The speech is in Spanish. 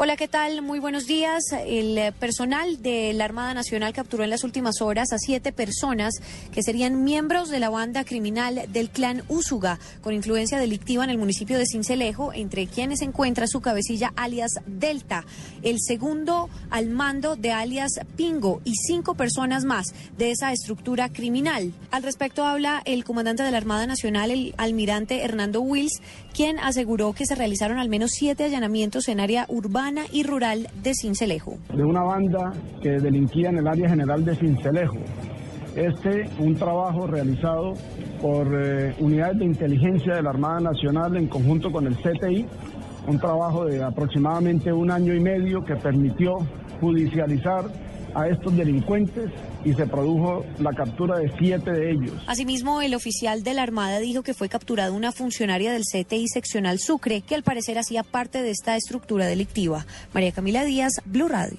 Hola, ¿qué tal? Muy buenos días. El eh, personal de la Armada Nacional capturó en las últimas horas a siete personas que serían miembros de la banda criminal del clan Úsuga, con influencia delictiva en el municipio de Cincelejo, entre quienes se encuentra su cabecilla alias Delta, el segundo al mando de alias Pingo y cinco personas más de esa estructura criminal. Al respecto habla el comandante de la Armada Nacional, el almirante Hernando Wills, quien aseguró que se realizaron al menos siete allanamientos en área y rural de Cincelejo. De una banda que delinquía en el área general de Cincelejo. Este, un trabajo realizado por eh, unidades de inteligencia de la Armada Nacional en conjunto con el CTI, un trabajo de aproximadamente un año y medio que permitió judicializar a estos delincuentes y se produjo la captura de siete de ellos. Asimismo, el oficial de la Armada dijo que fue capturada una funcionaria del CTI seccional Sucre, que al parecer hacía parte de esta estructura delictiva. María Camila Díaz, Blue Radio.